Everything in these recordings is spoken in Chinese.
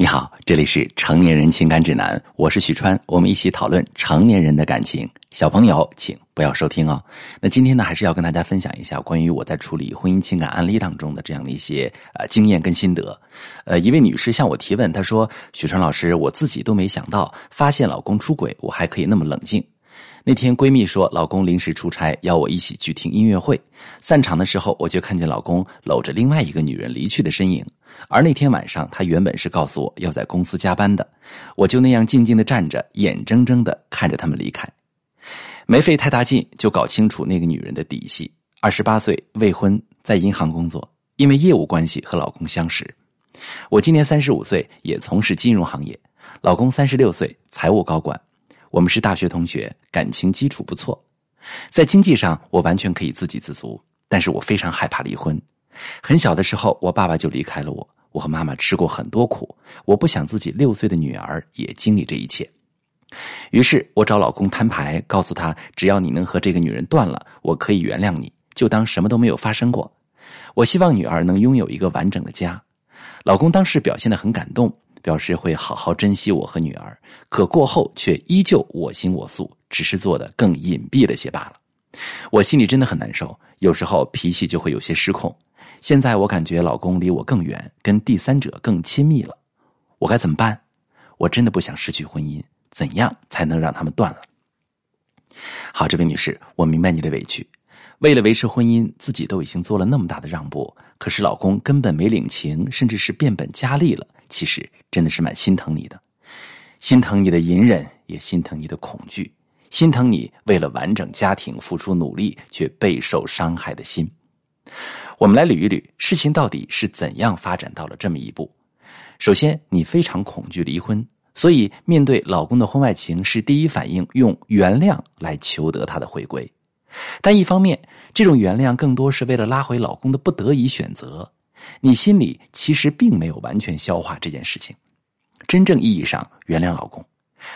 你好，这里是成年人情感指南，我是许川，我们一起讨论成年人的感情。小朋友，请不要收听哦。那今天呢，还是要跟大家分享一下关于我在处理婚姻情感案例当中的这样的一些呃经验跟心得。呃，一位女士向我提问，她说：“许川老师，我自己都没想到，发现老公出轨，我还可以那么冷静。”那天闺蜜说，老公临时出差，要我一起去听音乐会。散场的时候，我就看见老公搂着另外一个女人离去的身影。而那天晚上，他原本是告诉我要在公司加班的，我就那样静静的站着，眼睁睁的看着他们离开，没费太大劲就搞清楚那个女人的底细。二十八岁，未婚，在银行工作，因为业务关系和老公相识。我今年三十五岁，也从事金融行业，老公三十六岁，财务高管。我们是大学同学，感情基础不错，在经济上我完全可以自给自足，但是我非常害怕离婚。很小的时候，我爸爸就离开了我，我和妈妈吃过很多苦，我不想自己六岁的女儿也经历这一切。于是我找老公摊牌，告诉他，只要你能和这个女人断了，我可以原谅你，就当什么都没有发生过。我希望女儿能拥有一个完整的家。老公当时表现的很感动。表示会好好珍惜我和女儿，可过后却依旧我行我素，只是做的更隐蔽了些罢了。我心里真的很难受，有时候脾气就会有些失控。现在我感觉老公离我更远，跟第三者更亲密了，我该怎么办？我真的不想失去婚姻，怎样才能让他们断了？好，这位女士，我明白你的委屈。为了维持婚姻，自己都已经做了那么大的让步，可是老公根本没领情，甚至是变本加厉了。其实真的是蛮心疼你的，心疼你的隐忍，也心疼你的恐惧，心疼你为了完整家庭付出努力却备受伤害的心。我们来捋一捋，事情到底是怎样发展到了这么一步？首先，你非常恐惧离婚，所以面对老公的婚外情，是第一反应用原谅来求得他的回归。但一方面，这种原谅更多是为了拉回老公的不得已选择，你心里其实并没有完全消化这件事情，真正意义上原谅老公。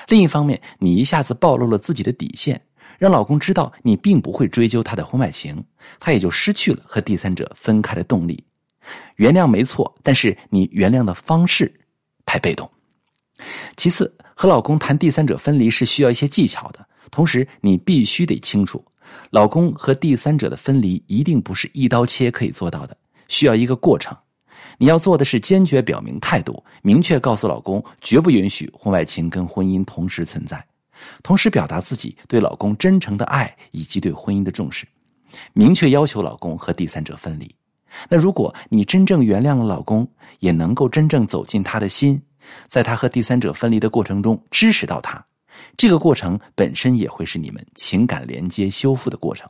另一方面，你一下子暴露了自己的底线，让老公知道你并不会追究他的婚外情，他也就失去了和第三者分开的动力。原谅没错，但是你原谅的方式太被动。其次，和老公谈第三者分离是需要一些技巧的，同时你必须得清楚。老公和第三者的分离一定不是一刀切可以做到的，需要一个过程。你要做的是坚决表明态度，明确告诉老公绝不允许婚外情跟婚姻同时存在，同时表达自己对老公真诚的爱以及对婚姻的重视，明确要求老公和第三者分离。那如果你真正原谅了老公，也能够真正走进他的心，在他和第三者分离的过程中支持到他。这个过程本身也会是你们情感连接修复的过程。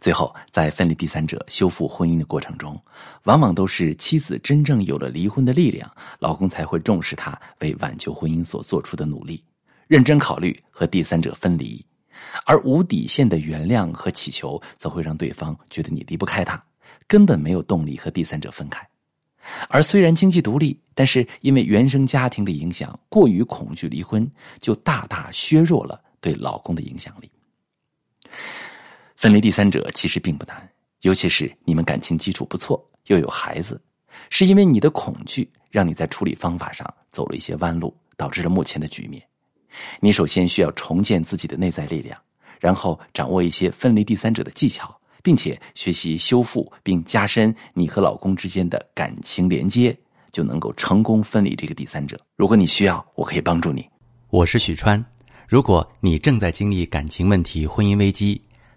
最后，在分离第三者修复婚姻的过程中，往往都是妻子真正有了离婚的力量，老公才会重视她为挽救婚姻所做出的努力，认真考虑和第三者分离。而无底线的原谅和祈求，则会让对方觉得你离不开他，根本没有动力和第三者分开。而虽然经济独立，但是因为原生家庭的影响，过于恐惧离婚，就大大削弱了对老公的影响力。分离第三者其实并不难，尤其是你们感情基础不错，又有孩子，是因为你的恐惧让你在处理方法上走了一些弯路，导致了目前的局面。你首先需要重建自己的内在力量，然后掌握一些分离第三者的技巧。并且学习修复并加深你和老公之间的感情连接，就能够成功分离这个第三者。如果你需要，我可以帮助你。我是许川。如果你正在经历感情问题、婚姻危机，